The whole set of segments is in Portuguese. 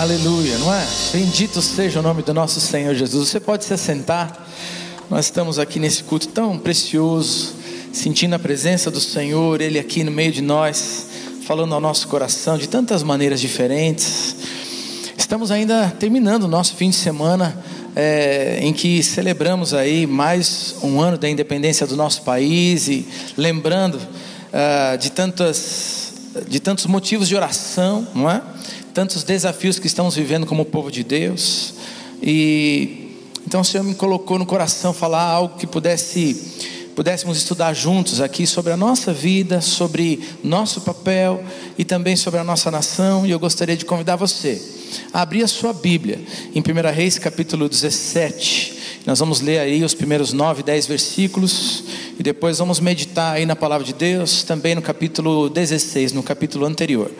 Aleluia, não é? Bendito seja o nome do nosso Senhor Jesus. Você pode se assentar. Nós estamos aqui nesse culto tão precioso, sentindo a presença do Senhor, Ele aqui no meio de nós, falando ao nosso coração de tantas maneiras diferentes. Estamos ainda terminando o nosso fim de semana, é, em que celebramos aí mais um ano da independência do nosso país e lembrando uh, de tantas, de tantos motivos de oração, não é? tantos desafios que estamos vivendo como povo de Deus. E então o Senhor me colocou no coração falar algo que pudesse pudéssemos estudar juntos aqui sobre a nossa vida, sobre nosso papel e também sobre a nossa nação. E eu gostaria de convidar você a abrir a sua Bíblia em 1 Reis capítulo 17. Nós vamos ler aí os primeiros 9, 10 versículos e depois vamos meditar aí na palavra de Deus, também no capítulo 16, no capítulo anterior.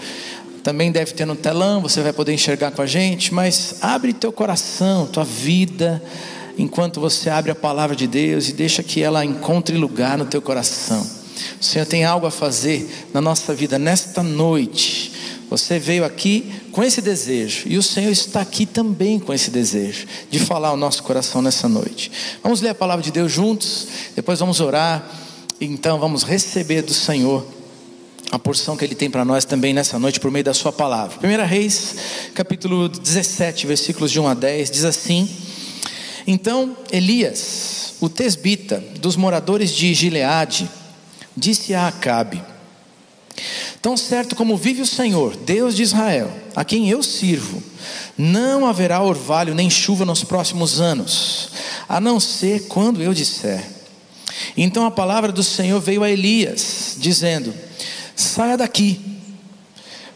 Também deve ter no telão, você vai poder enxergar com a gente, mas abre teu coração, tua vida, enquanto você abre a palavra de Deus e deixa que ela encontre lugar no teu coração. O Senhor tem algo a fazer na nossa vida nesta noite. Você veio aqui com esse desejo, e o Senhor está aqui também com esse desejo de falar ao nosso coração nessa noite. Vamos ler a palavra de Deus juntos, depois vamos orar, então vamos receber do Senhor a porção que Ele tem para nós também nessa noite por meio da Sua palavra. 1 Reis, capítulo 17, versículos de 1 a 10, diz assim: Então Elias, o tesbita dos moradores de Gileade, disse a Acabe: Tão certo como vive o Senhor, Deus de Israel, a quem eu sirvo, não haverá orvalho nem chuva nos próximos anos, a não ser quando eu disser. Então a palavra do Senhor veio a Elias, dizendo: Saia daqui,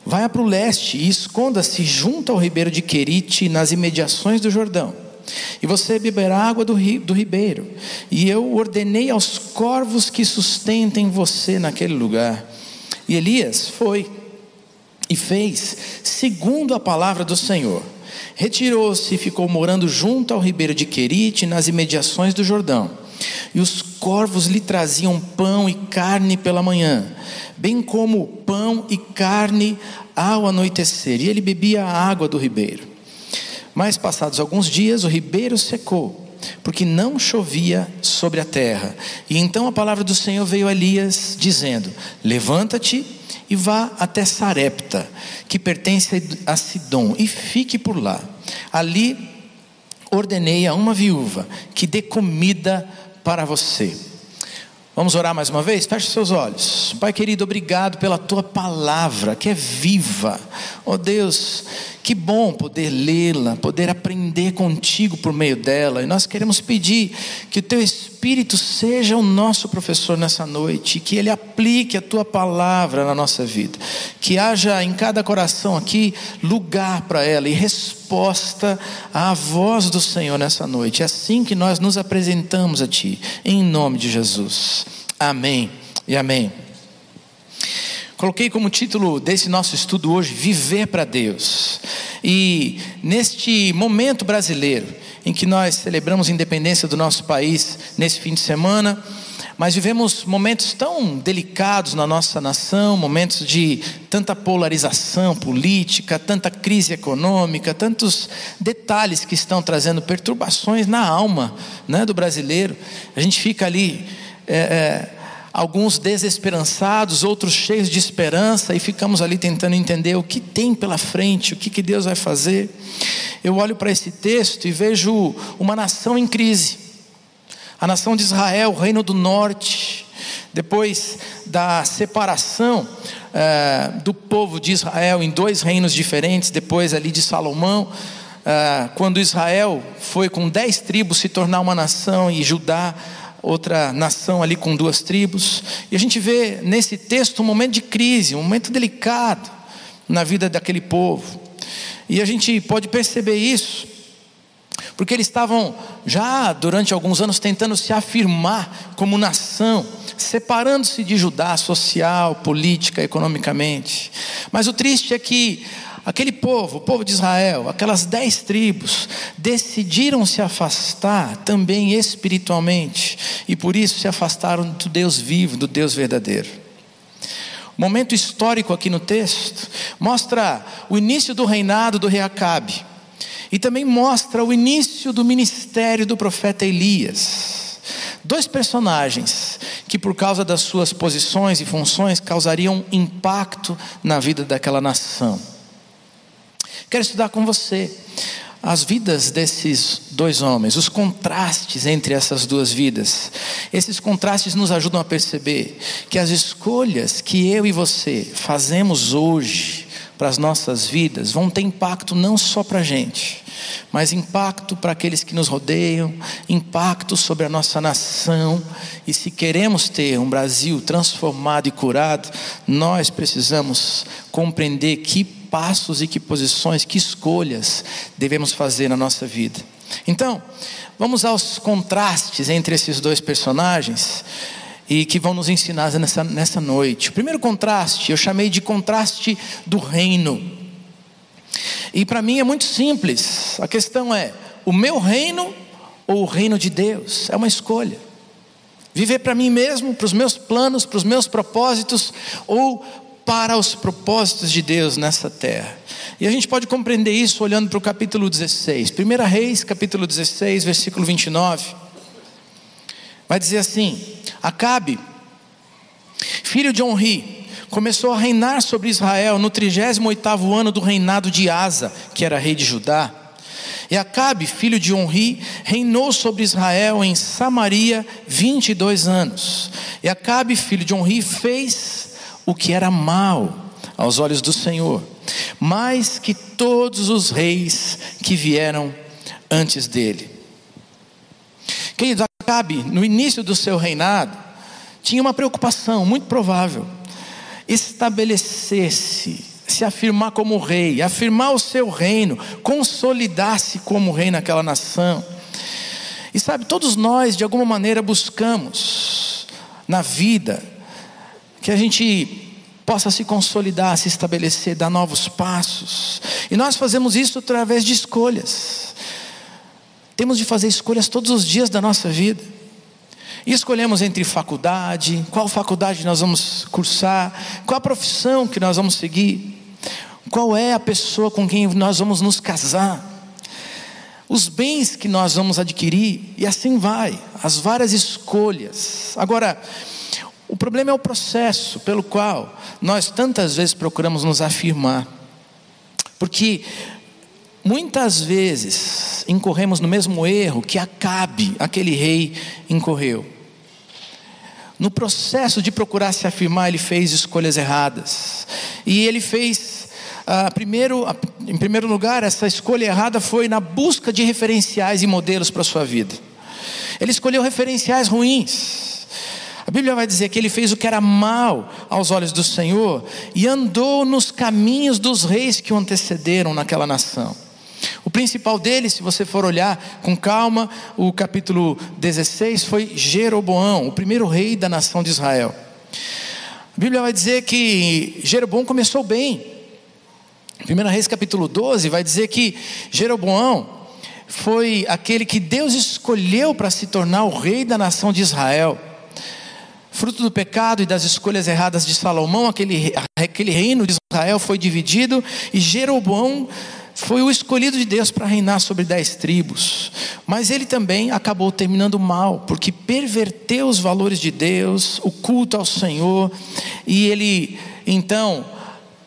vai para o leste e esconda-se junto ao ribeiro de Querite, nas imediações do Jordão. E você beberá água do, ri, do ribeiro. E eu ordenei aos corvos que sustentem você naquele lugar. E Elias foi e fez segundo a palavra do Senhor. Retirou-se e ficou morando junto ao ribeiro de Querite, nas imediações do Jordão. E os corvos lhe traziam pão e carne pela manhã, bem como pão e carne ao anoitecer, e ele bebia a água do ribeiro. Mas passados alguns dias, o ribeiro secou, porque não chovia sobre a terra. E então a palavra do Senhor veio a Elias, dizendo: Levanta-te e vá até Sarepta, que pertence a Sidom, e fique por lá. Ali ordenei a uma viúva que dê comida para você. Vamos orar mais uma vez? Feche seus olhos. Pai querido, obrigado pela tua palavra que é viva. Oh Deus, que bom poder lê-la, poder aprender contigo por meio dela. E nós queremos pedir que o teu Espírito seja o nosso professor nessa noite, que ele aplique a tua palavra na nossa vida. Que haja em cada coração aqui lugar para ela e resposta à voz do Senhor nessa noite. É assim que nós nos apresentamos a ti, em nome de Jesus. Amém e amém. Coloquei como título desse nosso estudo hoje Viver para Deus. E neste momento brasileiro, em que nós celebramos a independência do nosso país nesse fim de semana, mas vivemos momentos tão delicados na nossa nação, momentos de tanta polarização política, tanta crise econômica, tantos detalhes que estão trazendo perturbações na alma né, do brasileiro. A gente fica ali é, é, alguns desesperançados, outros cheios de esperança, e ficamos ali tentando entender o que tem pela frente, o que, que Deus vai fazer. Eu olho para esse texto e vejo uma nação em crise, a nação de Israel, o reino do norte, depois da separação é, do povo de Israel em dois reinos diferentes, depois ali de Salomão. Uh, quando Israel foi com dez tribos se tornar uma nação e Judá outra nação ali com duas tribos. E a gente vê nesse texto um momento de crise, um momento delicado na vida daquele povo. E a gente pode perceber isso, porque eles estavam já durante alguns anos tentando se afirmar como nação, separando-se de Judá social, política, economicamente. Mas o triste é que Aquele povo, o povo de Israel, aquelas dez tribos, decidiram se afastar também espiritualmente, e por isso se afastaram do Deus vivo, do Deus verdadeiro. momento histórico aqui no texto, mostra o início do reinado do rei Acabe. E também mostra o início do ministério do profeta Elias. Dois personagens que, por causa das suas posições e funções, causariam impacto na vida daquela nação. Quero estudar com você as vidas desses dois homens, os contrastes entre essas duas vidas. Esses contrastes nos ajudam a perceber que as escolhas que eu e você fazemos hoje para as nossas vidas vão ter impacto não só para a gente, mas impacto para aqueles que nos rodeiam, impacto sobre a nossa nação. E se queremos ter um Brasil transformado e curado, nós precisamos compreender que passos e que posições, que escolhas devemos fazer na nossa vida. Então, vamos aos contrastes entre esses dois personagens e que vão nos ensinar nessa, nessa noite. O primeiro contraste eu chamei de contraste do reino. E para mim é muito simples. A questão é: o meu reino ou o reino de Deus? É uma escolha. Viver para mim mesmo, para os meus planos, para os meus propósitos, ou para os propósitos de Deus nessa terra. E a gente pode compreender isso olhando para o capítulo 16. 1 Reis, capítulo 16, versículo 29. Vai dizer assim: Acabe, filho de Onri, começou a reinar sobre Israel no 38 ano do reinado de Asa, que era rei de Judá. E Acabe, filho de Onri, reinou sobre Israel em Samaria 22 anos. E Acabe, filho de Onri, fez o que era mal aos olhos do Senhor, mais que todos os reis que vieram antes dele. Querido, Acabe, no início do seu reinado, tinha uma preocupação muito provável: estabelecer-se, se afirmar como rei, afirmar o seu reino, consolidar-se como rei naquela nação. E sabe, todos nós, de alguma maneira, buscamos na vida que a gente possa se consolidar, se estabelecer, dar novos passos. E nós fazemos isso através de escolhas. Temos de fazer escolhas todos os dias da nossa vida. E escolhemos entre faculdade, qual faculdade nós vamos cursar, qual a profissão que nós vamos seguir, qual é a pessoa com quem nós vamos nos casar, os bens que nós vamos adquirir, e assim vai, as várias escolhas. Agora, o problema é o processo pelo qual nós tantas vezes procuramos nos afirmar. Porque muitas vezes incorremos no mesmo erro que Acabe, aquele rei, incorreu. No processo de procurar se afirmar, ele fez escolhas erradas. E ele fez, ah, primeiro, em primeiro lugar, essa escolha errada foi na busca de referenciais e modelos para a sua vida. Ele escolheu referenciais ruins. A Bíblia vai dizer que ele fez o que era mal aos olhos do Senhor e andou nos caminhos dos reis que o antecederam naquela nação. O principal deles, se você for olhar com calma, o capítulo 16 foi Jeroboão, o primeiro rei da nação de Israel. A Bíblia vai dizer que Jeroboão começou bem. 1 Reis capítulo 12 vai dizer que Jeroboão foi aquele que Deus escolheu para se tornar o rei da nação de Israel fruto do pecado e das escolhas erradas de Salomão, aquele, aquele reino de Israel foi dividido e Jeroboão foi o escolhido de Deus para reinar sobre dez tribos. Mas ele também acabou terminando mal, porque perverteu os valores de Deus, o culto ao Senhor, e ele então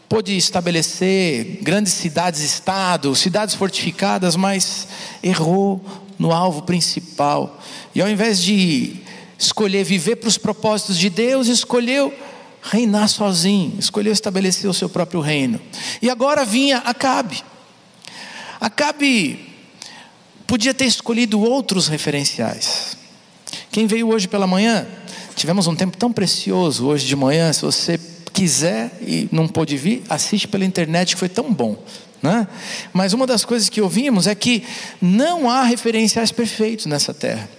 pôde estabelecer grandes cidades-estado, cidades fortificadas, mas errou no alvo principal. E ao invés de escolher viver para os propósitos de Deus, escolheu reinar sozinho, escolheu estabelecer o seu próprio reino. E agora vinha Acabe. Acabe podia ter escolhido outros referenciais. Quem veio hoje pela manhã, tivemos um tempo tão precioso hoje de manhã, se você quiser e não pôde vir, assiste pela internet que foi tão bom. Né? Mas uma das coisas que ouvimos é que não há referenciais perfeitos nessa terra.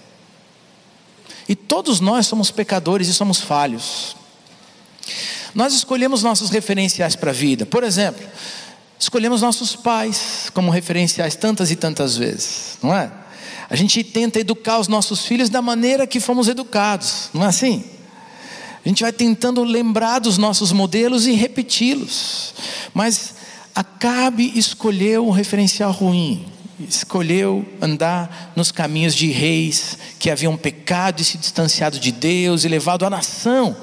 E todos nós somos pecadores e somos falhos. Nós escolhemos nossos referenciais para a vida. Por exemplo, escolhemos nossos pais como referenciais tantas e tantas vezes, não é? A gente tenta educar os nossos filhos da maneira que fomos educados, não é assim? A gente vai tentando lembrar dos nossos modelos e repeti-los. Mas Acabe escolheu um referencial ruim. Escolheu andar nos caminhos de reis que haviam pecado e se distanciado de Deus e levado a nação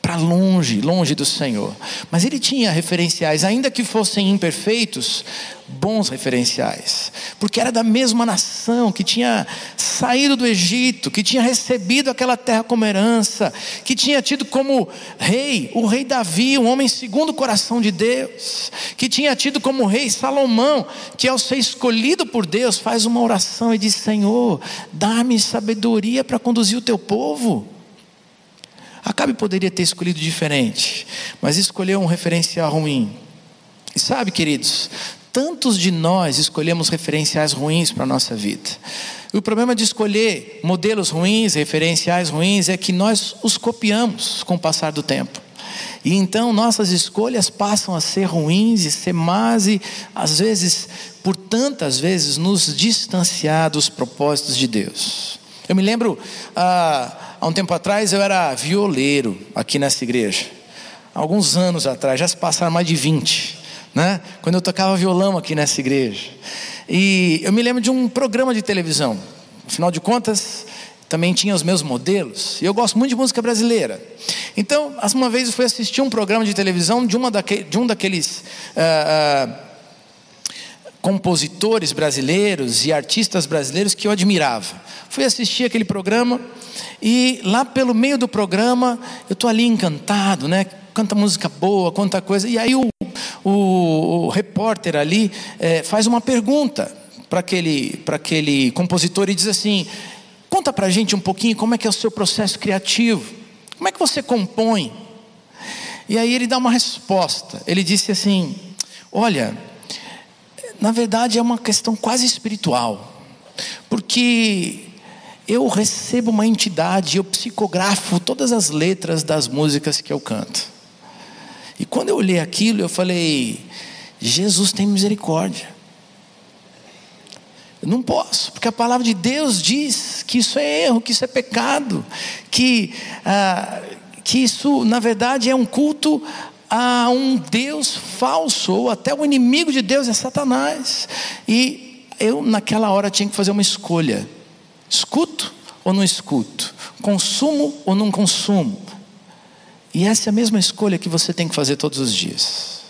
para longe, longe do Senhor. Mas ele tinha referenciais, ainda que fossem imperfeitos, bons referenciais, porque era da mesma nação que tinha saído do Egito, que tinha recebido aquela terra como herança, que tinha tido como rei o rei Davi, um homem segundo o coração de Deus, que tinha tido como rei Salomão, que ao ser escolhido por Deus faz uma oração e diz: Senhor, dá-me sabedoria para conduzir o teu povo. Acabe poderia ter escolhido diferente, mas escolheu um referencial ruim. E sabe, queridos, tantos de nós escolhemos referenciais ruins para a nossa vida. E o problema de escolher modelos ruins, referenciais ruins, é que nós os copiamos com o passar do tempo. E então nossas escolhas passam a ser ruins e ser más, e às vezes, por tantas vezes, nos distanciar dos propósitos de Deus. Eu me lembro. Ah, há um tempo atrás eu era violeiro aqui nessa igreja. Alguns anos atrás, já se passaram mais de 20, né? Quando eu tocava violão aqui nessa igreja. E eu me lembro de um programa de televisão. Afinal de contas, também tinha os meus modelos. E eu gosto muito de música brasileira. Então, uma vez eu fui assistir um programa de televisão de, uma daque, de um daqueles. Uh, uh, compositores brasileiros e artistas brasileiros que eu admirava. Fui assistir aquele programa e lá pelo meio do programa eu estou ali encantado, né? Canta música boa, conta coisa. E aí o, o, o repórter ali é, faz uma pergunta para aquele, aquele compositor e diz assim: conta para gente um pouquinho como é que é o seu processo criativo, como é que você compõe. E aí ele dá uma resposta. Ele disse assim: olha na verdade é uma questão quase espiritual, porque eu recebo uma entidade, eu psicografo todas as letras das músicas que eu canto. E quando eu olhei aquilo, eu falei: Jesus tem misericórdia. Eu não posso, porque a palavra de Deus diz que isso é erro, que isso é pecado, que, ah, que isso, na verdade, é um culto a um Deus falso, ou até o inimigo de Deus é Satanás. E eu, naquela hora, tinha que fazer uma escolha: escuto ou não escuto? Consumo ou não consumo? E essa é a mesma escolha que você tem que fazer todos os dias.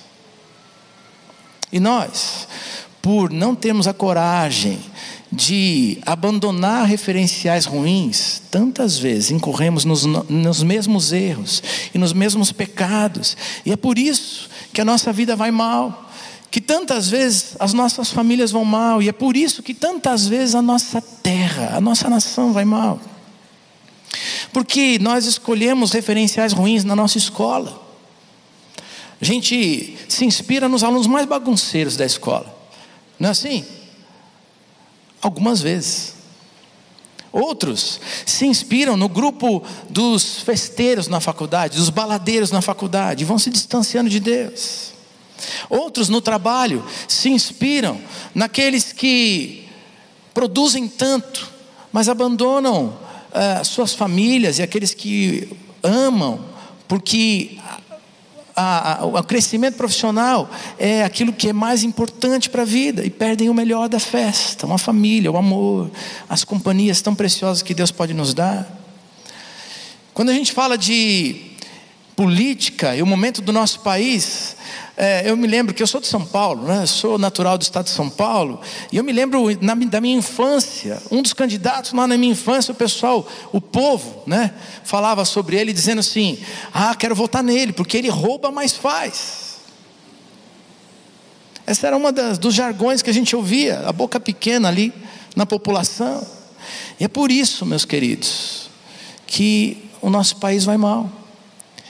E nós, por não termos a coragem de abandonar referenciais ruins, tantas vezes incorremos nos, nos mesmos erros e nos mesmos pecados, e é por isso que a nossa vida vai mal, que tantas vezes as nossas famílias vão mal, e é por isso que tantas vezes a nossa terra, a nossa nação vai mal, porque nós escolhemos referenciais ruins na nossa escola, a gente se inspira nos alunos mais bagunceiros da escola, não é assim? Algumas vezes. Outros se inspiram no grupo dos festeiros na faculdade, dos baladeiros na faculdade, vão se distanciando de Deus. Outros no trabalho se inspiram naqueles que produzem tanto, mas abandonam uh, suas famílias e aqueles que amam, porque a, a, o crescimento profissional é aquilo que é mais importante para a vida e perdem o melhor da festa, uma família, o amor, as companhias tão preciosas que Deus pode nos dar. Quando a gente fala de política e o momento do nosso país, é, eu me lembro que eu sou de São Paulo, né? sou natural do estado de São Paulo, e eu me lembro na, da minha infância, um dos candidatos lá na minha infância, o pessoal, o povo, né? falava sobre ele, dizendo assim: Ah, quero votar nele, porque ele rouba, mas faz. Essa era uma das, dos jargões que a gente ouvia, a boca pequena ali na população. E é por isso, meus queridos, que o nosso país vai mal.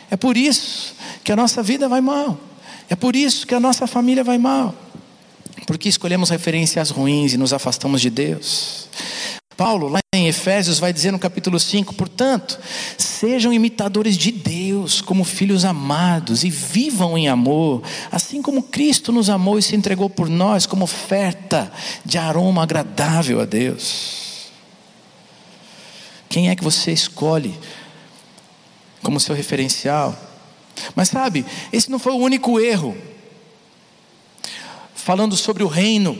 É por isso que a nossa vida vai mal. É por isso que a nossa família vai mal, porque escolhemos referências ruins e nos afastamos de Deus. Paulo, lá em Efésios, vai dizer no capítulo 5: portanto, sejam imitadores de Deus, como filhos amados, e vivam em amor, assim como Cristo nos amou e se entregou por nós, como oferta de aroma agradável a Deus. Quem é que você escolhe como seu referencial. Mas sabe, esse não foi o único erro. Falando sobre o reino,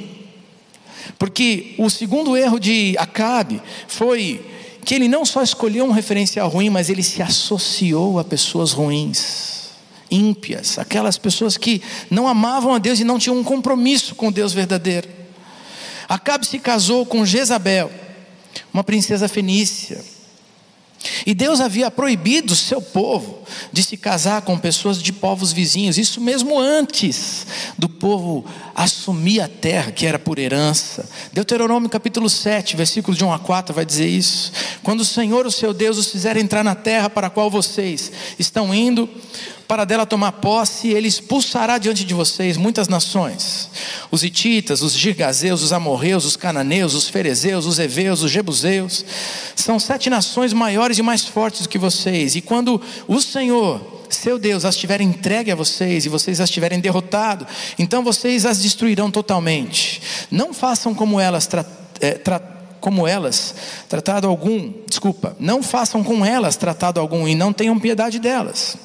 porque o segundo erro de Acabe foi que ele não só escolheu um referencial ruim, mas ele se associou a pessoas ruins, ímpias, aquelas pessoas que não amavam a Deus e não tinham um compromisso com Deus verdadeiro. Acabe se casou com Jezabel, uma princesa fenícia. E Deus havia proibido seu povo de se casar com pessoas de povos vizinhos, isso mesmo antes do povo assumir a terra que era por herança. Deuteronômio capítulo 7, versículos de 1 a 4 vai dizer isso. Quando o Senhor, o seu Deus, os fizer entrar na terra para a qual vocês estão indo, para dela tomar posse, ele expulsará diante de vocês muitas nações: os Hititas, os Girgazeus, os Amorreus, os Cananeus, os Ferezeus, os Eveus, os Jebuseus. São sete nações maiores e mais fortes do que vocês. E quando o Senhor, seu Deus, as tiver entregue a vocês e vocês as tiverem derrotado, então vocês as destruirão totalmente. Não façam como elas é, como elas, tratado algum, desculpa, não façam com elas tratado algum e não tenham piedade delas.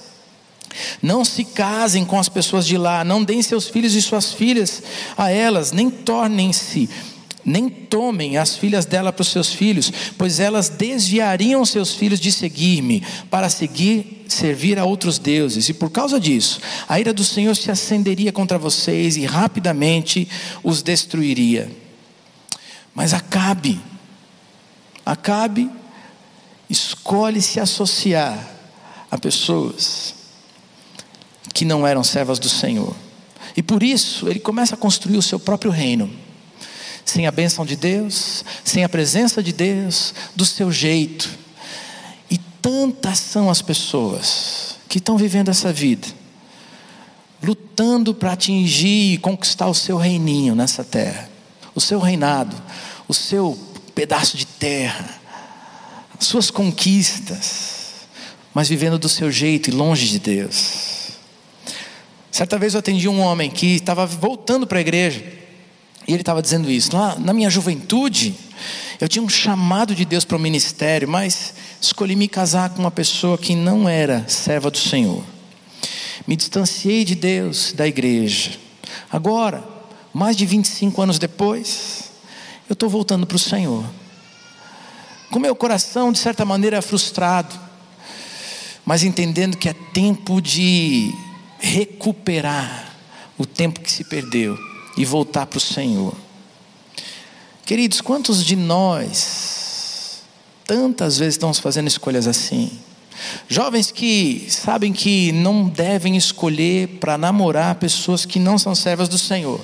Não se casem com as pessoas de lá, não deem seus filhos e suas filhas a elas, nem tornem-se, nem tomem as filhas dela para os seus filhos, pois elas desviariam seus filhos de seguir-me, para seguir, servir a outros deuses, e por causa disso, a ira do Senhor se acenderia contra vocês e rapidamente os destruiria. Mas Acabe, Acabe escolhe se associar a pessoas que não eram servas do Senhor. E por isso ele começa a construir o seu próprio reino. Sem a bênção de Deus, sem a presença de Deus, do seu jeito. E tantas são as pessoas que estão vivendo essa vida, lutando para atingir e conquistar o seu reininho nessa terra, o seu reinado, o seu pedaço de terra, as suas conquistas, mas vivendo do seu jeito e longe de Deus. Certa vez eu atendi um homem que estava voltando para a igreja e ele estava dizendo isso. Lá na minha juventude, eu tinha um chamado de Deus para o ministério, mas escolhi me casar com uma pessoa que não era serva do Senhor. Me distanciei de Deus, da igreja. Agora, mais de 25 anos depois, eu estou voltando para o Senhor. Com meu coração, de certa maneira, frustrado, mas entendendo que é tempo de recuperar o tempo que se perdeu e voltar para o Senhor. Queridos, quantos de nós tantas vezes estamos fazendo escolhas assim? Jovens que sabem que não devem escolher para namorar pessoas que não são servas do Senhor,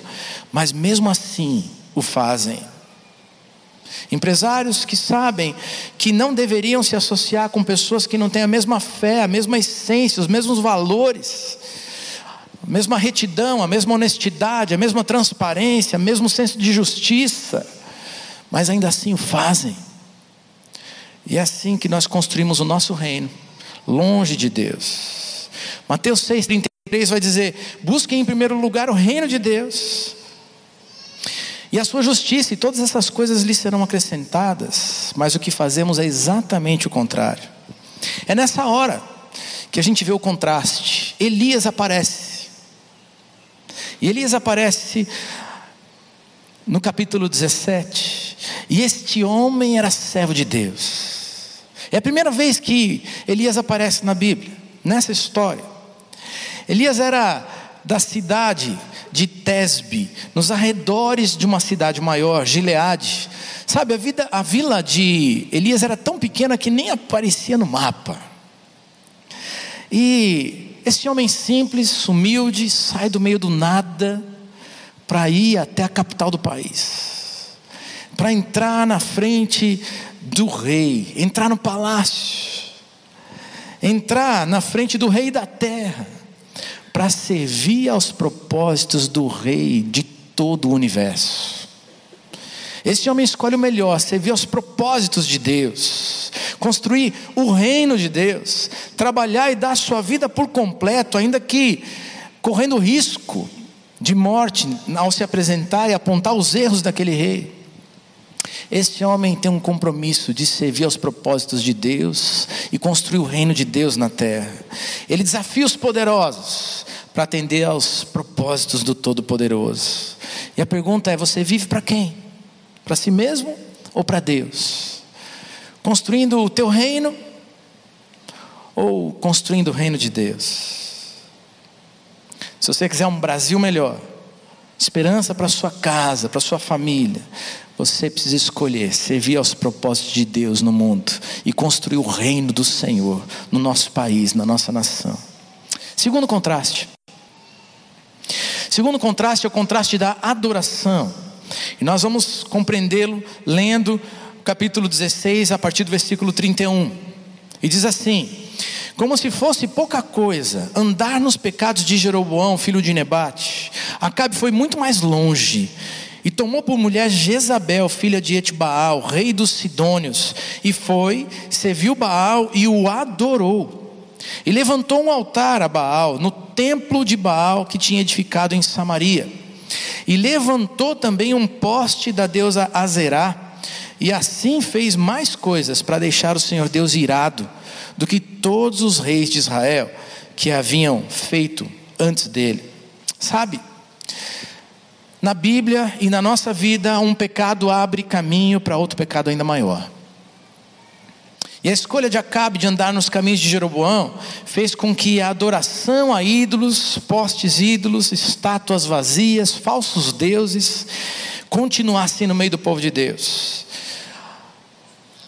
mas mesmo assim o fazem. Empresários que sabem que não deveriam se associar com pessoas que não têm a mesma fé, a mesma essência, os mesmos valores a mesma retidão, a mesma honestidade, a mesma transparência, o mesmo senso de justiça, mas ainda assim o fazem. E é assim que nós construímos o nosso reino, longe de Deus. Mateus 6,33 vai dizer: busquem em primeiro lugar o reino de Deus, e a sua justiça, e todas essas coisas lhes serão acrescentadas, mas o que fazemos é exatamente o contrário. É nessa hora que a gente vê o contraste. Elias aparece e Elias aparece no capítulo 17. E este homem era servo de Deus. É a primeira vez que Elias aparece na Bíblia, nessa história. Elias era da cidade de Tesbe, nos arredores de uma cidade maior, Gileade. Sabe, a, vida, a vila de Elias era tão pequena que nem aparecia no mapa. E esse homem simples, humilde, sai do meio do nada para ir até a capital do país, para entrar na frente do rei, entrar no palácio, entrar na frente do rei da terra, para servir aos propósitos do rei de todo o universo. Esse homem escolhe o melhor, servir aos propósitos de Deus, construir o reino de Deus, trabalhar e dar sua vida por completo, ainda que correndo risco de morte ao se apresentar e apontar os erros daquele rei. Esse homem tem um compromisso de servir aos propósitos de Deus e construir o reino de Deus na terra. Ele desafia os poderosos para atender aos propósitos do Todo-Poderoso. E a pergunta é: você vive para quem? Para si mesmo ou para Deus? Construindo o teu reino ou construindo o reino de Deus? Se você quiser um Brasil melhor, esperança para sua casa, para sua família, você precisa escolher servir aos propósitos de Deus no mundo e construir o reino do Senhor no nosso país, na nossa nação. Segundo contraste. Segundo contraste é o contraste da adoração. E nós vamos compreendê-lo lendo o capítulo 16, a partir do versículo 31. E diz assim: Como se fosse pouca coisa andar nos pecados de Jeroboão, filho de Nebate, Acabe foi muito mais longe e tomou por mulher Jezabel, filha de Etbaal, rei dos Sidônios, e foi, serviu Baal e o adorou. E levantou um altar a Baal no templo de Baal que tinha edificado em Samaria. E levantou também um poste da deusa Azerá. E assim fez mais coisas para deixar o Senhor Deus irado do que todos os reis de Israel que haviam feito antes dele. Sabe? Na Bíblia e na nossa vida, um pecado abre caminho para outro pecado ainda maior. E a escolha de Acabe de andar nos caminhos de Jeroboão fez com que a adoração a ídolos, postes ídolos, estátuas vazias, falsos deuses, continuasse no meio do povo de Deus.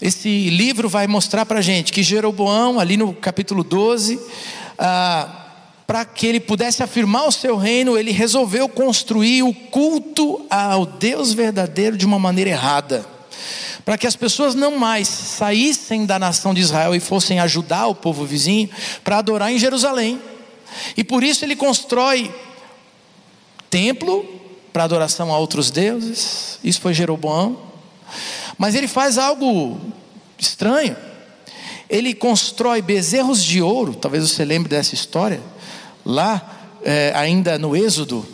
Esse livro vai mostrar para a gente que Jeroboão, ali no capítulo 12, ah, para que ele pudesse afirmar o seu reino, ele resolveu construir o culto ao Deus verdadeiro de uma maneira errada para que as pessoas não mais saíssem da nação de Israel e fossem ajudar o povo vizinho para adorar em Jerusalém. E por isso ele constrói templo para adoração a outros deuses. Isso foi Jeroboão. Mas ele faz algo estranho. Ele constrói bezerros de ouro. Talvez você lembre dessa história. Lá, é, ainda no Êxodo,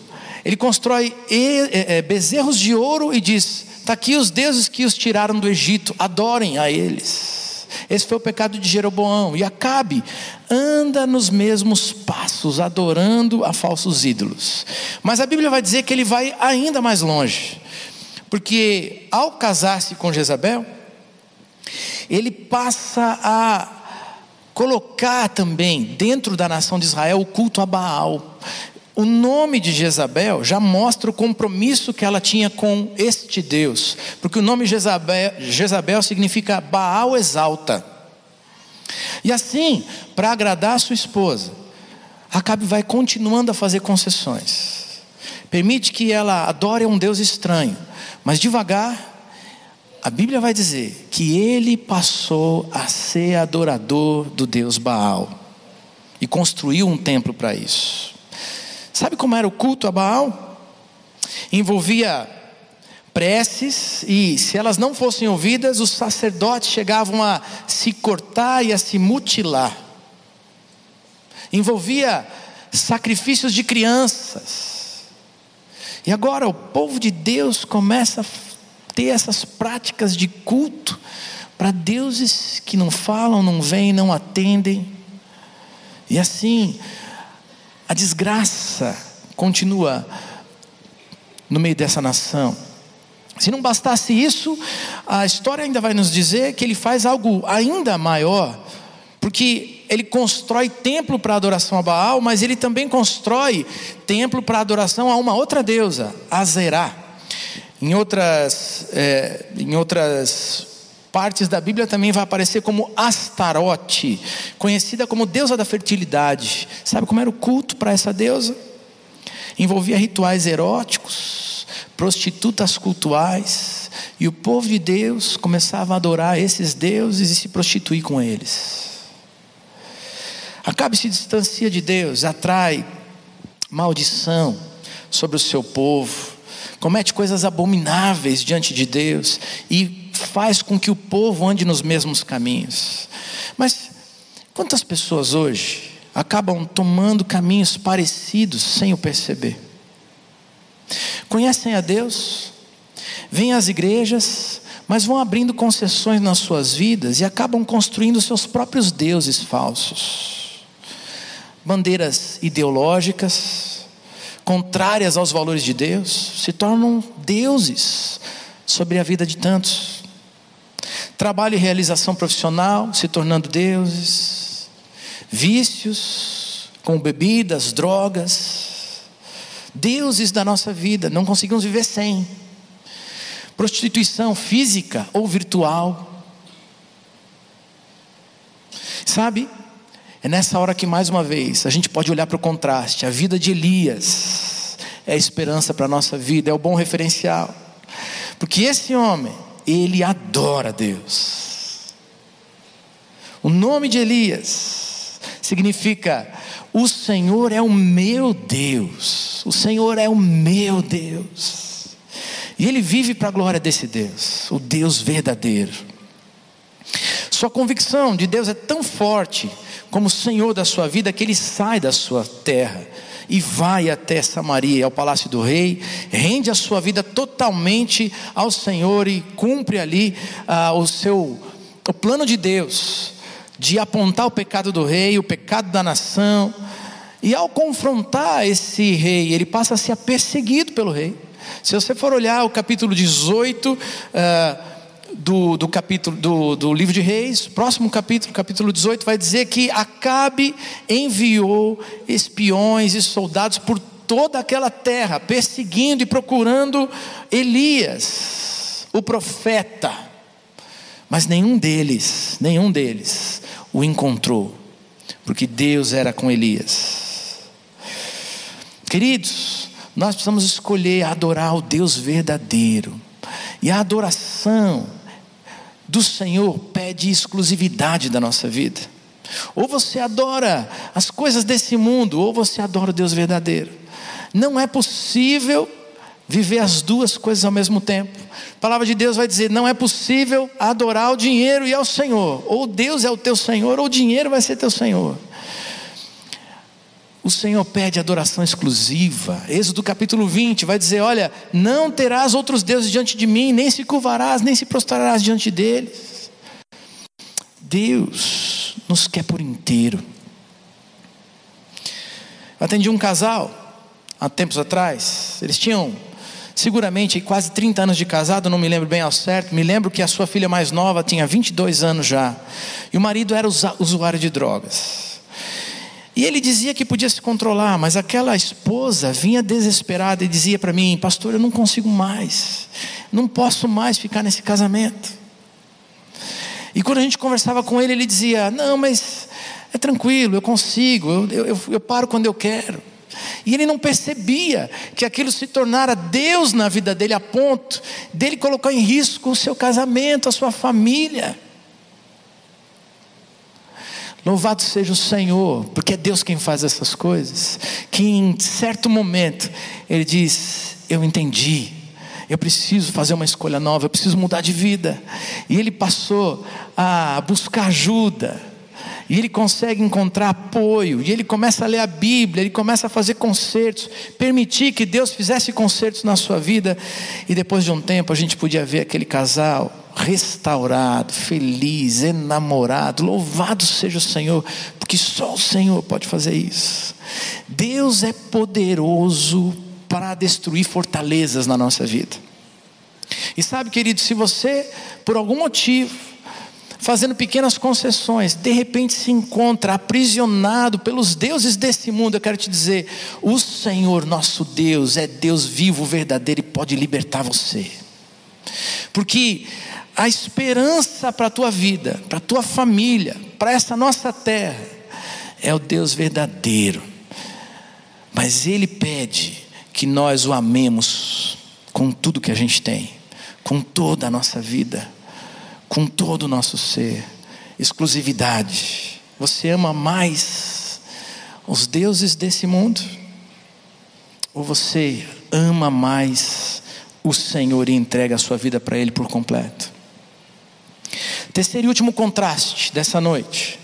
ele constrói é, é, bezerros de ouro e diz: Está aqui os deuses que os tiraram do Egito, adorem a eles. Esse foi o pecado de Jeroboão. E Acabe anda nos mesmos passos, adorando a falsos ídolos. Mas a Bíblia vai dizer que ele vai ainda mais longe. Porque ao casar-se com Jezabel, ele passa a colocar também dentro da nação de Israel o culto a Baal. O nome de Jezabel já mostra o compromisso que ela tinha com este Deus, porque o nome Jezabel, Jezabel significa Baal exalta. E assim, para agradar a sua esposa, Acabe vai continuando a fazer concessões. Permite que ela adore um Deus estranho, mas devagar, a Bíblia vai dizer que ele passou a ser adorador do Deus Baal e construiu um templo para isso. Sabe como era o culto a Baal? Envolvia preces e, se elas não fossem ouvidas, os sacerdotes chegavam a se cortar e a se mutilar. Envolvia sacrifícios de crianças. E agora o povo de Deus começa a ter essas práticas de culto para deuses que não falam, não vêm, não atendem. E assim, a desgraça continua no meio dessa nação. Se não bastasse isso, a história ainda vai nos dizer que ele faz algo ainda maior, porque ele constrói templo para adoração a Baal, mas ele também constrói templo para adoração a uma outra deusa, Azerá. Em outras, é, em outras partes da Bíblia também vai aparecer como Astarote, conhecida como deusa da fertilidade. Sabe como era o culto para essa deusa? Envolvia rituais eróticos, prostitutas cultuais, e o povo de Deus começava a adorar esses deuses e se prostituir com eles. Acabe se distancia de Deus, atrai maldição sobre o seu povo, comete coisas abomináveis diante de Deus e faz com que o povo ande nos mesmos caminhos. Mas quantas pessoas hoje acabam tomando caminhos parecidos sem o perceber? Conhecem a Deus, vêm às igrejas, mas vão abrindo concessões nas suas vidas e acabam construindo seus próprios deuses falsos. Bandeiras ideológicas, contrárias aos valores de Deus, se tornam deuses sobre a vida de tantos. Trabalho e realização profissional se tornando deuses, vícios, com bebidas, drogas, deuses da nossa vida, não conseguimos viver sem prostituição física ou virtual. Sabe? É nessa hora que, mais uma vez, a gente pode olhar para o contraste. A vida de Elias é a esperança para a nossa vida, é o bom referencial. Porque esse homem, ele adora Deus. O nome de Elias significa: O Senhor é o meu Deus. O Senhor é o meu Deus. E ele vive para a glória desse Deus, o Deus verdadeiro. Sua convicção de Deus é tão forte como Senhor da sua vida que ele sai da sua terra e vai até Samaria, ao palácio do rei, rende a sua vida totalmente ao Senhor e cumpre ali ah, o seu o plano de Deus de apontar o pecado do rei, o pecado da nação. E ao confrontar esse rei, ele passa a ser perseguido pelo rei. Se você for olhar o capítulo 18 uh, eh, do, do, capítulo do, do livro de Reis, próximo capítulo, capítulo 18, vai dizer que Acabe enviou espiões e soldados por toda aquela terra, perseguindo e procurando Elias, o profeta. Mas nenhum deles, nenhum deles o encontrou, porque Deus era com Elias. Queridos, nós precisamos escolher adorar o Deus verdadeiro. E a adoração do Senhor pede exclusividade da nossa vida. Ou você adora as coisas desse mundo, ou você adora o Deus verdadeiro. Não é possível viver as duas coisas ao mesmo tempo. A palavra de Deus vai dizer: não é possível adorar o dinheiro e ao Senhor. Ou Deus é o teu Senhor, ou o dinheiro vai ser teu Senhor. O Senhor pede adoração exclusiva. Êxodo capítulo 20 vai dizer: Olha, não terás outros deuses diante de mim, nem se curvarás, nem se prostrarás diante deles. Deus nos quer por inteiro. Eu atendi um casal há tempos atrás, eles tinham seguramente quase 30 anos de casado, não me lembro bem ao certo, me lembro que a sua filha mais nova tinha 22 anos já, e o marido era usuário de drogas. E ele dizia que podia se controlar, mas aquela esposa vinha desesperada e dizia para mim: Pastor, eu não consigo mais, não posso mais ficar nesse casamento. E quando a gente conversava com ele, ele dizia: Não, mas é tranquilo, eu consigo, eu, eu, eu paro quando eu quero. E ele não percebia que aquilo se tornara Deus na vida dele, a ponto dele colocar em risco o seu casamento, a sua família. Louvado seja o Senhor, porque é Deus quem faz essas coisas. Que em certo momento ele diz: Eu entendi, eu preciso fazer uma escolha nova, eu preciso mudar de vida. E ele passou a buscar ajuda, e ele consegue encontrar apoio, e ele começa a ler a Bíblia, ele começa a fazer concertos, permitir que Deus fizesse concertos na sua vida, e depois de um tempo a gente podia ver aquele casal restaurado, feliz, enamorado. Louvado seja o Senhor, porque só o Senhor pode fazer isso. Deus é poderoso para destruir fortalezas na nossa vida. E sabe, querido, se você, por algum motivo, fazendo pequenas concessões, de repente se encontra aprisionado pelos deuses desse mundo, eu quero te dizer: o Senhor, nosso Deus, é Deus vivo, verdadeiro e pode libertar você. Porque a esperança para a tua vida, para a tua família, para essa nossa terra, é o Deus verdadeiro. Mas Ele pede que nós o amemos com tudo que a gente tem, com toda a nossa vida, com todo o nosso ser. Exclusividade. Você ama mais os deuses desse mundo? Ou você ama mais o Senhor e entrega a sua vida para Ele por completo? Terceiro e último contraste dessa noite.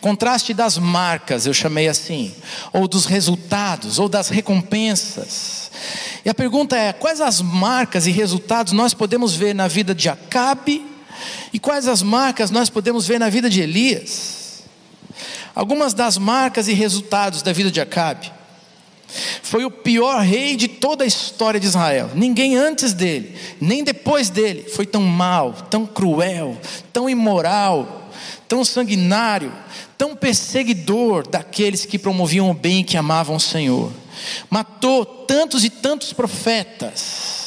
Contraste das marcas, eu chamei assim, ou dos resultados, ou das recompensas. E a pergunta é: quais as marcas e resultados nós podemos ver na vida de Acabe e quais as marcas nós podemos ver na vida de Elias? Algumas das marcas e resultados da vida de Acabe. Foi o pior rei de toda a história de Israel. Ninguém antes dele, nem depois dele, foi tão mal, tão cruel, tão imoral, tão sanguinário, tão perseguidor daqueles que promoviam o bem e que amavam o Senhor. Matou tantos e tantos profetas.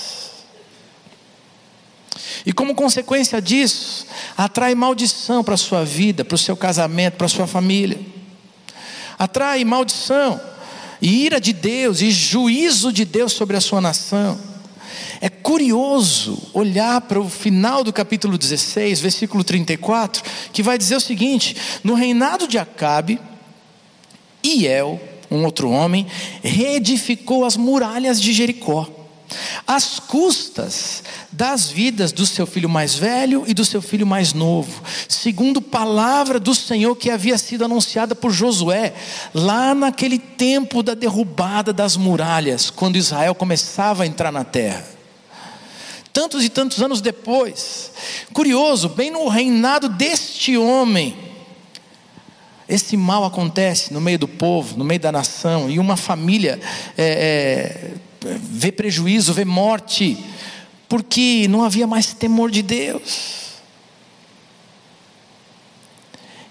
E como consequência disso, atrai maldição para a sua vida, para o seu casamento, para a sua família. Atrai maldição e ira de Deus e juízo de Deus sobre a sua nação. É curioso olhar para o final do capítulo 16, versículo 34, que vai dizer o seguinte: No reinado de Acabe, Iel, um outro homem, reedificou as muralhas de Jericó às custas das vidas do seu filho mais velho e do seu filho mais novo, segundo palavra do Senhor que havia sido anunciada por Josué, lá naquele tempo da derrubada das muralhas, quando Israel começava a entrar na terra. Tantos e tantos anos depois, curioso, bem no reinado deste homem, esse mal acontece no meio do povo, no meio da nação, e uma família é, é, vê prejuízo, vê morte, porque não havia mais temor de Deus.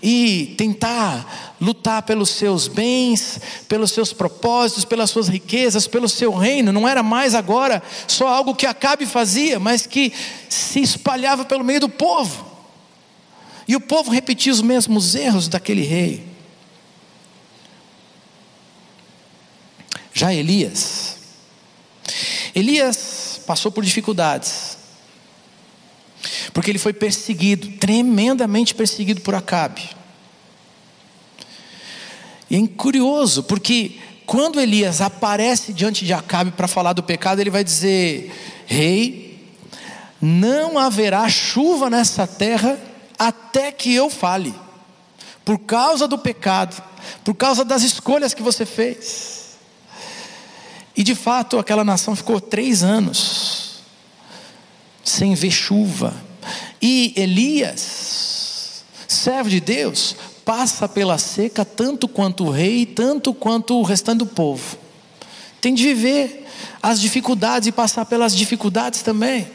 E tentar lutar pelos seus bens, pelos seus propósitos, pelas suas riquezas, pelo seu reino, não era mais agora só algo que Acabe fazia, mas que se espalhava pelo meio do povo. E o povo repetia os mesmos erros daquele rei. Já Elias, Elias passou por dificuldades, porque ele foi perseguido, tremendamente perseguido por Acabe. E é curioso, porque quando Elias aparece diante de Acabe para falar do pecado, ele vai dizer: Rei, não haverá chuva nessa terra até que eu fale, por causa do pecado, por causa das escolhas que você fez. E de fato, aquela nação ficou três anos sem ver chuva. E Elias, servo de Deus, passa pela seca tanto quanto o rei, tanto quanto o restante do povo. Tem de viver as dificuldades e passar pelas dificuldades também.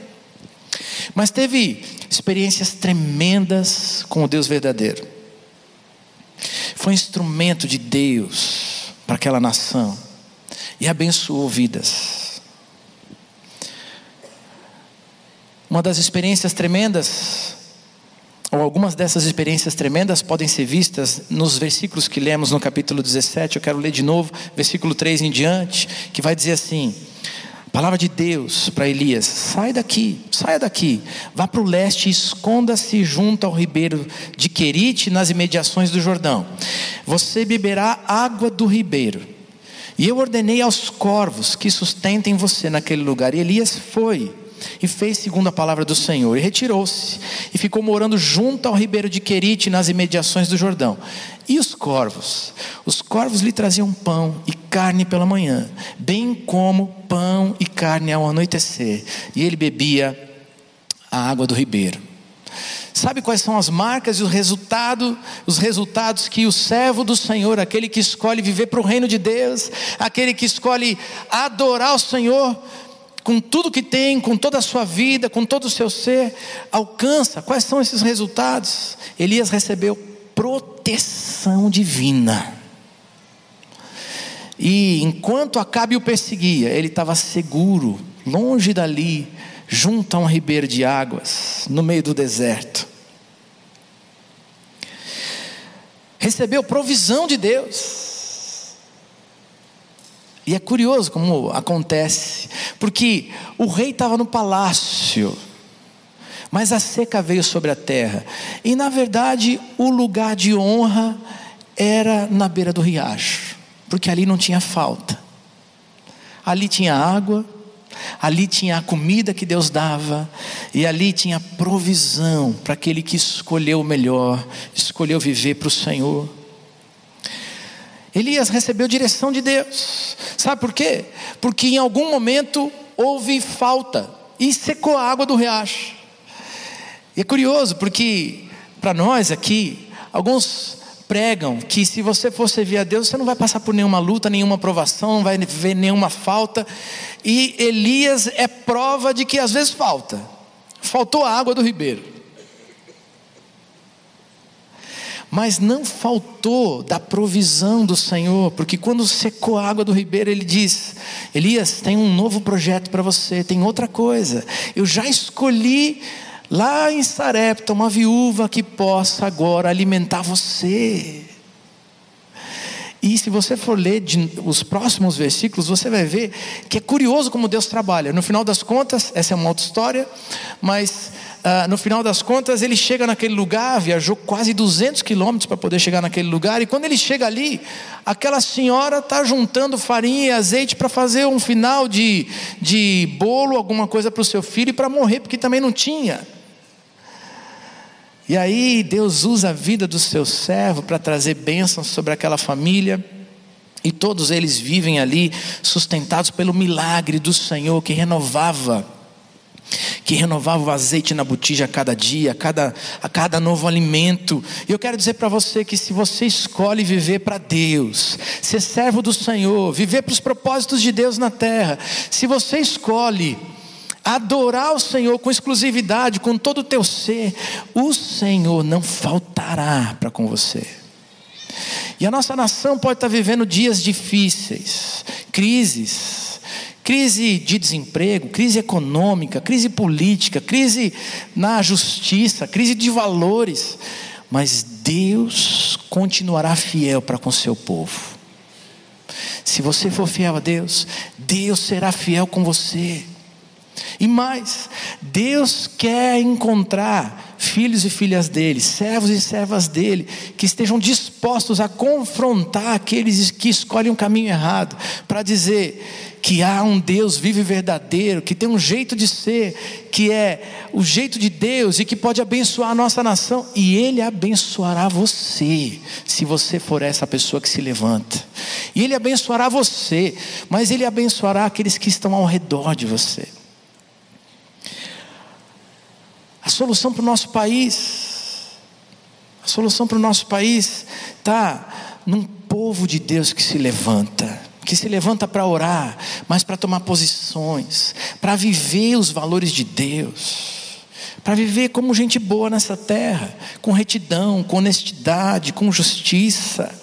Mas teve experiências tremendas com o Deus verdadeiro. Foi um instrumento de Deus para aquela nação e abençoou vidas. Uma das experiências tremendas, ou algumas dessas experiências tremendas, podem ser vistas nos versículos que lemos no capítulo 17. Eu quero ler de novo, versículo 3 em diante, que vai dizer assim: Palavra de Deus para Elias: sai daqui, saia daqui, vá para o leste e esconda-se junto ao ribeiro de Querite, nas imediações do Jordão. Você beberá água do ribeiro e eu ordenei aos corvos que sustentem você naquele lugar. E Elias foi e fez segundo a palavra do Senhor. E retirou-se e ficou morando junto ao ribeiro de Querite, nas imediações do Jordão. E os corvos? Os corvos lhe traziam pão e carne pela manhã, bem como pão e carne ao anoitecer. E ele bebia a água do ribeiro. Sabe quais são as marcas e o resultado, os resultados que o servo do Senhor, aquele que escolhe viver para o reino de Deus, aquele que escolhe adorar o Senhor com tudo que tem, com toda a sua vida, com todo o seu ser, alcança. Quais são esses resultados? Elias recebeu proteção divina. E enquanto Acabe o perseguia, ele estava seguro, longe dali, junto a um ribeiro de águas, no meio do deserto. Recebeu provisão de Deus. E é curioso como acontece, porque o rei estava no palácio, mas a seca veio sobre a terra, e na verdade o lugar de honra era na beira do riacho, porque ali não tinha falta, ali tinha água, Ali tinha a comida que Deus dava, e ali tinha provisão para aquele que escolheu o melhor, escolheu viver para o Senhor. Elias recebeu direção de Deus. Sabe por quê? Porque em algum momento houve falta e secou a água do riacho. E é curioso porque para nós aqui, alguns pregam que se você for servir a Deus, você não vai passar por nenhuma luta, nenhuma provação, não vai ver nenhuma falta. E Elias é prova de que às vezes falta. Faltou a água do ribeiro. mas não faltou da provisão do Senhor, porque quando secou a água do ribeiro, ele diz: Elias, tem um novo projeto para você, tem outra coisa. Eu já escolhi lá em Sarepta uma viúva que possa agora alimentar você. E se você for ler os próximos versículos, você vai ver que é curioso como Deus trabalha. No final das contas, essa é uma outra história, mas ah, no final das contas, ele chega naquele lugar, viajou quase 200 quilômetros para poder chegar naquele lugar, e quando ele chega ali, aquela senhora está juntando farinha e azeite para fazer um final de, de bolo, alguma coisa para o seu filho e para morrer, porque também não tinha. E aí Deus usa a vida do seu servo para trazer bênçãos sobre aquela família. E todos eles vivem ali sustentados pelo milagre do Senhor que renovava que renovava o azeite na botija a cada dia, a cada, a cada novo alimento. E eu quero dizer para você que se você escolhe viver para Deus, ser servo do Senhor, viver para os propósitos de Deus na terra, se você escolhe adorar o Senhor com exclusividade, com todo o teu ser, o Senhor não faltará para com você. E a nossa nação pode estar vivendo dias difíceis, crises, crise de desemprego, crise econômica, crise política, crise na justiça, crise de valores, mas Deus continuará fiel para com seu povo. Se você for fiel a Deus, Deus será fiel com você. E mais, Deus quer encontrar filhos e filhas dele, servos e servas dele, que estejam dispostos a confrontar aqueles que escolhem um caminho errado, para dizer: que há um Deus vivo e verdadeiro, que tem um jeito de ser, que é o jeito de Deus e que pode abençoar a nossa nação, e Ele abençoará você, se você for essa pessoa que se levanta. E Ele abençoará você, mas Ele abençoará aqueles que estão ao redor de você. A solução para o nosso país, a solução para o nosso país está num povo de Deus que se levanta que se levanta para orar, mas para tomar posições, para viver os valores de Deus, para viver como gente boa nessa terra, com retidão, com honestidade, com justiça,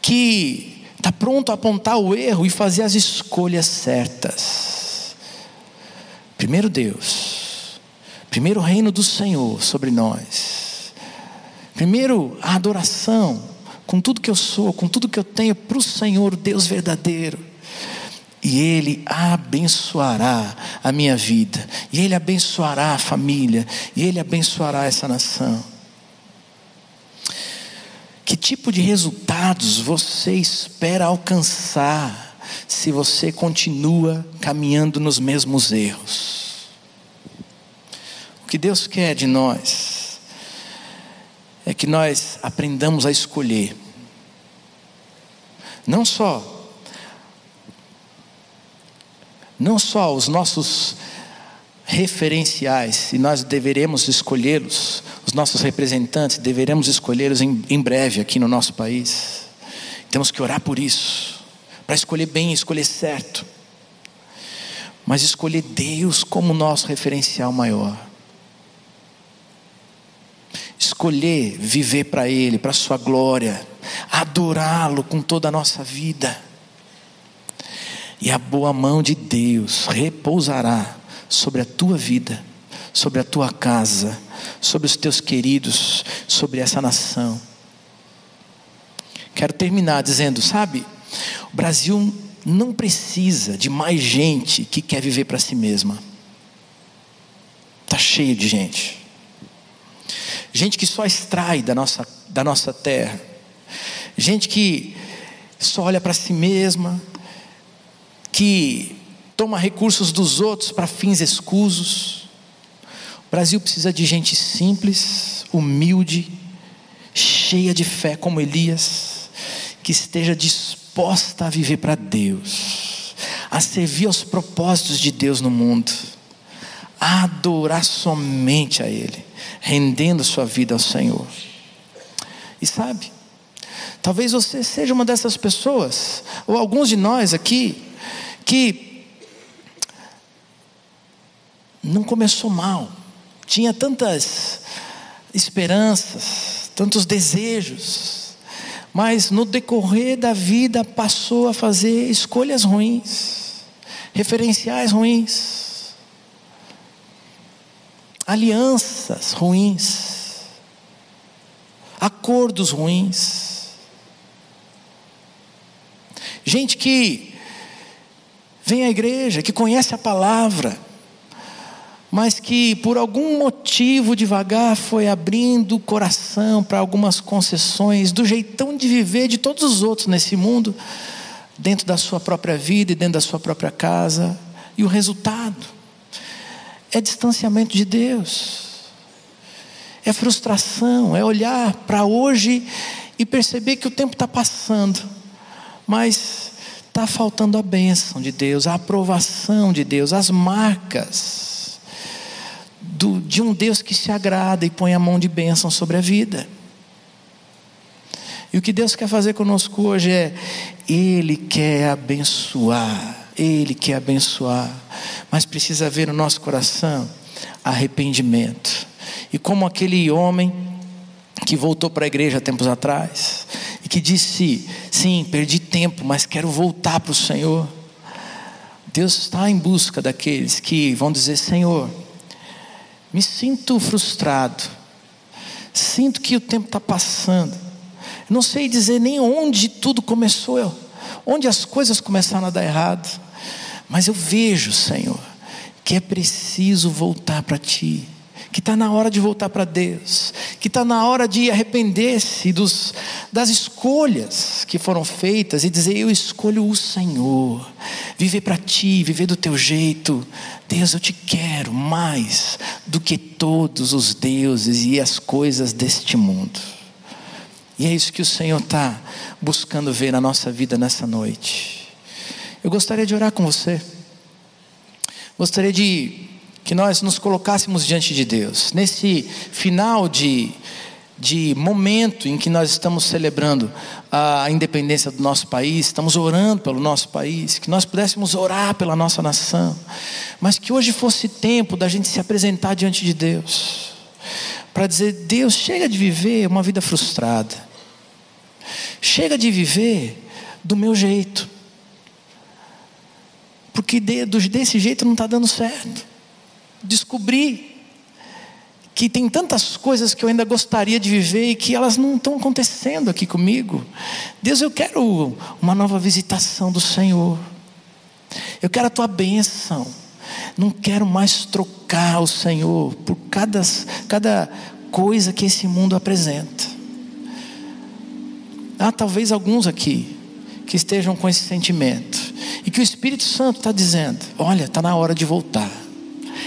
que está pronto a apontar o erro e fazer as escolhas certas. Primeiro Deus, primeiro o reino do Senhor sobre nós, primeiro a adoração, com tudo que eu sou, com tudo que eu tenho para o Senhor, Deus verdadeiro. E Ele abençoará a minha vida, e Ele abençoará a família, e Ele abençoará essa nação. Que tipo de resultados você espera alcançar se você continua caminhando nos mesmos erros? Que Deus quer de nós é que nós aprendamos a escolher não só não só os nossos referenciais, e nós deveremos escolhê-los, os nossos representantes, deveremos escolhê-los em, em breve aqui no nosso país. Temos que orar por isso, para escolher bem, escolher certo, mas escolher Deus como nosso referencial maior. Escolher viver para Ele, para Sua glória adorá-lo com toda a nossa vida. E a boa mão de Deus repousará sobre a tua vida, sobre a tua casa, sobre os teus queridos, sobre essa nação. Quero terminar dizendo, sabe, o Brasil não precisa de mais gente que quer viver para si mesma. Está cheio de gente. Gente que só extrai da nossa, da nossa terra gente que só olha para si mesma, que toma recursos dos outros para fins escusos. O Brasil precisa de gente simples, humilde, cheia de fé como Elias, que esteja disposta a viver para Deus, a servir aos propósitos de Deus no mundo, adorar somente a Ele, rendendo sua vida ao Senhor. E sabe, talvez você seja uma dessas pessoas, ou alguns de nós aqui, que não começou mal, tinha tantas esperanças, tantos desejos, mas no decorrer da vida passou a fazer escolhas ruins, referenciais ruins, alianças ruins, acordos ruins. Gente que vem à igreja, que conhece a palavra, mas que por algum motivo devagar foi abrindo o coração para algumas concessões do jeitão de viver de todos os outros nesse mundo, dentro da sua própria vida e dentro da sua própria casa, e o resultado é distanciamento de Deus, é frustração, é olhar para hoje e perceber que o tempo está passando, mas está faltando a bênção de Deus, a aprovação de Deus, as marcas do, de um Deus que se agrada e põe a mão de bênção sobre a vida. E o que Deus quer fazer conosco hoje é, Ele quer abençoar, Ele quer abençoar, mas precisa ver no nosso coração arrependimento. E como aquele homem que voltou para a igreja tempos atrás e que disse: Sim, perdi tempo, mas quero voltar para o Senhor. Deus está em busca daqueles que vão dizer: Senhor, me sinto frustrado, sinto que o tempo está passando, não sei dizer nem onde tudo começou, onde as coisas começaram a dar errado, mas eu vejo, Senhor, que é preciso voltar para Ti que está na hora de voltar para Deus, que está na hora de arrepender-se das escolhas que foram feitas e dizer: Eu escolho o Senhor, viver para Ti, viver do Teu jeito. Deus, eu te quero mais do que todos os deuses e as coisas deste mundo. E é isso que o Senhor está buscando ver na nossa vida nessa noite. Eu gostaria de orar com você. Gostaria de que nós nos colocássemos diante de Deus. Nesse final de, de momento em que nós estamos celebrando a independência do nosso país, estamos orando pelo nosso país, que nós pudéssemos orar pela nossa nação, mas que hoje fosse tempo da gente se apresentar diante de Deus, para dizer: Deus, chega de viver uma vida frustrada, chega de viver do meu jeito, porque de, desse jeito não está dando certo descobri que tem tantas coisas que eu ainda gostaria de viver e que elas não estão acontecendo aqui comigo. Deus, eu quero uma nova visitação do Senhor. Eu quero a tua bênção. Não quero mais trocar o Senhor por cada, cada coisa que esse mundo apresenta. Há talvez alguns aqui que estejam com esse sentimento e que o Espírito Santo está dizendo: olha, está na hora de voltar.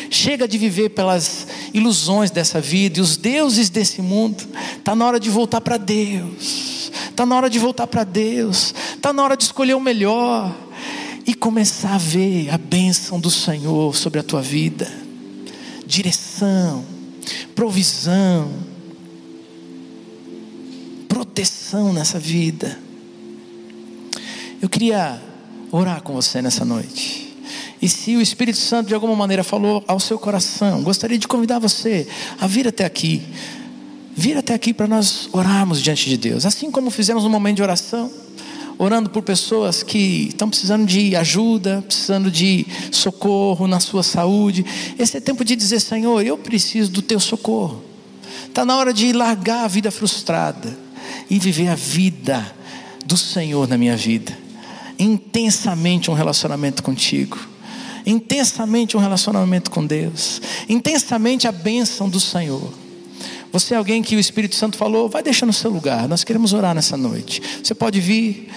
Chega de viver pelas ilusões dessa vida e os deuses desse mundo. Está na hora de voltar para Deus. Está na hora de voltar para Deus. Está na hora de escolher o melhor e começar a ver a bênção do Senhor sobre a tua vida. Direção, provisão, proteção nessa vida. Eu queria orar com você nessa noite. E se o Espírito Santo de alguma maneira falou ao seu coração, gostaria de convidar você a vir até aqui. Vir até aqui para nós orarmos diante de Deus. Assim como fizemos no momento de oração, orando por pessoas que estão precisando de ajuda, precisando de socorro na sua saúde. Esse é tempo de dizer: Senhor, eu preciso do teu socorro. Está na hora de largar a vida frustrada e viver a vida do Senhor na minha vida. Intensamente um relacionamento contigo intensamente um relacionamento com Deus, intensamente a bênção do Senhor. Você é alguém que o Espírito Santo falou, vai deixando o seu lugar, nós queremos orar nessa noite. Você pode vir,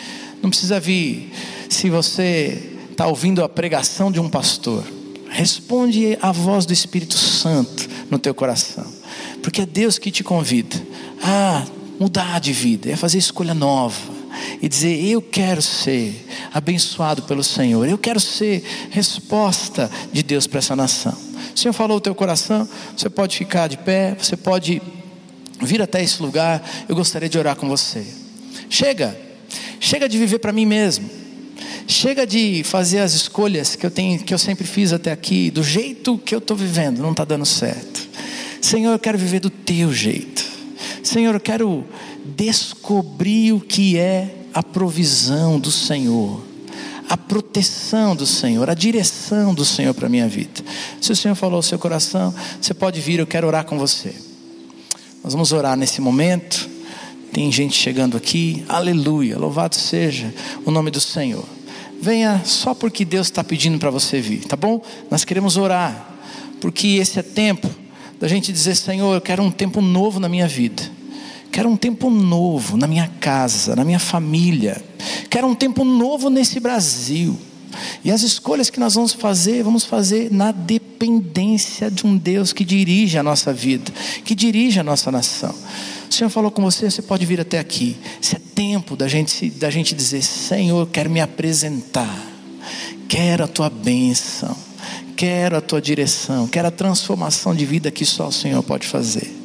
não precisa vir se você está ouvindo a pregação de um pastor. Responde à voz do Espírito Santo no teu coração, porque é Deus que te convida a mudar de vida, é fazer escolha nova e dizer: Eu quero ser abençoado pelo Senhor, eu quero ser resposta de Deus para essa nação. O Senhor falou o teu coração, você pode ficar de pé, você pode vir até esse lugar. Eu gostaria de orar com você. Chega, chega de viver para mim mesmo. Chega de fazer as escolhas que eu tenho, que eu sempre fiz até aqui, do jeito que eu estou vivendo, não está dando certo. Senhor, eu quero viver do teu jeito. Senhor, eu quero descobrir o que é a provisão do Senhor, a proteção do Senhor, a direção do Senhor para a minha vida. Se o Senhor falou ao seu coração, você pode vir, eu quero orar com você. Nós vamos orar nesse momento. Tem gente chegando aqui, aleluia, louvado seja o nome do Senhor. Venha só porque Deus está pedindo para você vir, tá bom? Nós queremos orar, porque esse é tempo da gente dizer: Senhor, eu quero um tempo novo na minha vida. Quero um tempo novo na minha casa, na minha família. Quero um tempo novo nesse Brasil. E as escolhas que nós vamos fazer, vamos fazer na dependência de um Deus que dirige a nossa vida, que dirige a nossa nação. O Senhor falou com você, você pode vir até aqui. Esse é tempo da gente, da gente dizer: Senhor, quero me apresentar, quero a tua bênção quero a tua direção, quero a transformação de vida que só o Senhor pode fazer.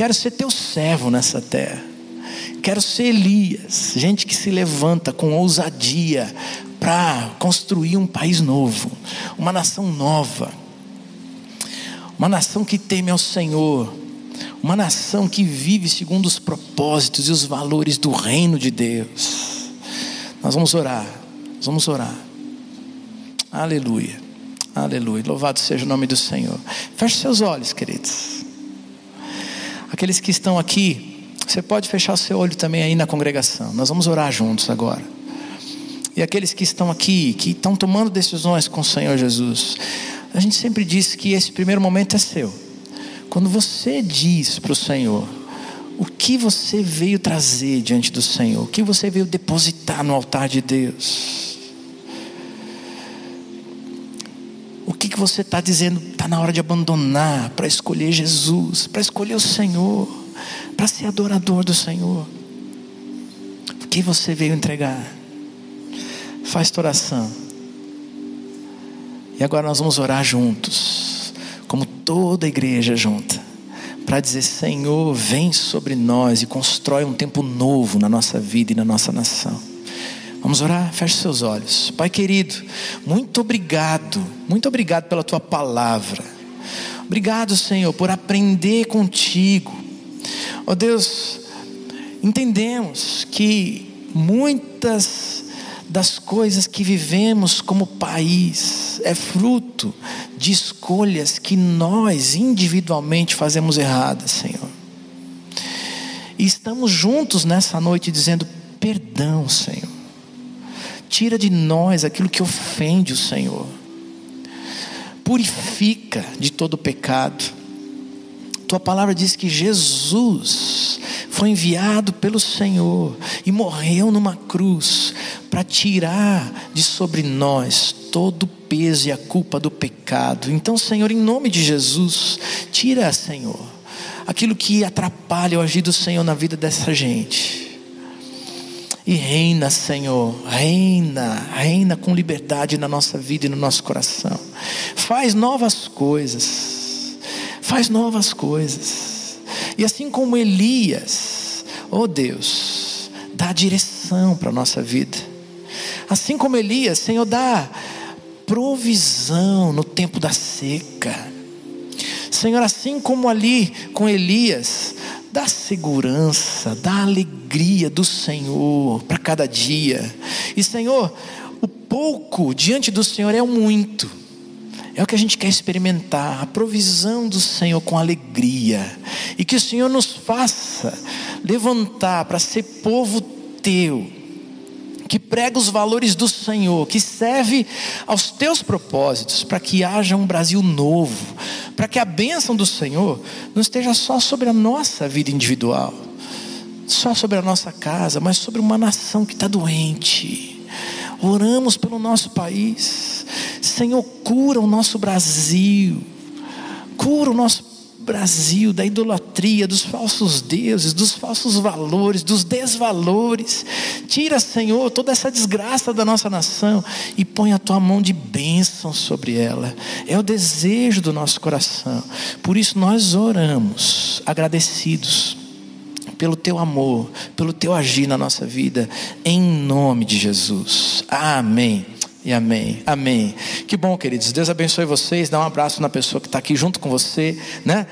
Quero ser teu servo nessa terra. Quero ser Elias, gente que se levanta com ousadia para construir um país novo, uma nação nova, uma nação que teme ao Senhor, uma nação que vive segundo os propósitos e os valores do reino de Deus. Nós vamos orar, nós vamos orar. Aleluia. Aleluia. Louvado seja o nome do Senhor. Feche seus olhos, queridos. Aqueles que estão aqui, você pode fechar o seu olho também aí na congregação. Nós vamos orar juntos agora. E aqueles que estão aqui, que estão tomando decisões com o Senhor Jesus, a gente sempre diz que esse primeiro momento é seu. Quando você diz para o Senhor, o que você veio trazer diante do Senhor, o que você veio depositar no altar de Deus. Que, que você está dizendo? Está na hora de abandonar para escolher Jesus, para escolher o Senhor, para ser adorador do Senhor. O que você veio entregar? Faz tua oração. E agora nós vamos orar juntos, como toda a igreja junta, para dizer: Senhor, vem sobre nós e constrói um tempo novo na nossa vida e na nossa nação. Vamos orar? Feche seus olhos. Pai querido, muito obrigado, muito obrigado pela tua palavra. Obrigado, Senhor, por aprender contigo. Ó oh, Deus, entendemos que muitas das coisas que vivemos como país é fruto de escolhas que nós individualmente fazemos erradas, Senhor. E estamos juntos nessa noite dizendo perdão, Senhor tira de nós aquilo que ofende o Senhor, purifica de todo pecado. Tua palavra diz que Jesus foi enviado pelo Senhor e morreu numa cruz para tirar de sobre nós todo o peso e a culpa do pecado. Então, Senhor, em nome de Jesus, tira, Senhor, aquilo que atrapalha o agir do Senhor na vida dessa gente e reina, Senhor, reina, reina com liberdade na nossa vida e no nosso coração. Faz novas coisas, faz novas coisas. E assim como Elias, oh Deus, dá direção para a nossa vida. Assim como Elias, Senhor, dá provisão no tempo da seca. Senhor, assim como ali com Elias, dá segurança, dá alegria do Senhor para cada dia. E Senhor, o pouco diante do Senhor é o muito. É o que a gente quer experimentar, a provisão do Senhor com alegria. E que o Senhor nos faça levantar para ser povo teu que prega os valores do Senhor, que serve aos teus propósitos, para que haja um Brasil novo, para que a bênção do Senhor não esteja só sobre a nossa vida individual, só sobre a nossa casa, mas sobre uma nação que está doente. Oramos pelo nosso país, Senhor, cura o nosso Brasil, cura o nosso Brasil, da idolatria, dos falsos deuses, dos falsos valores, dos desvalores. Tira, Senhor, toda essa desgraça da nossa nação e põe a tua mão de bênção sobre ela. É o desejo do nosso coração. Por isso nós oramos, agradecidos pelo teu amor, pelo teu agir na nossa vida, em nome de Jesus. Amém. E amém, amém. Que bom, queridos. Deus abençoe vocês. Dá um abraço na pessoa que está aqui junto com você, né?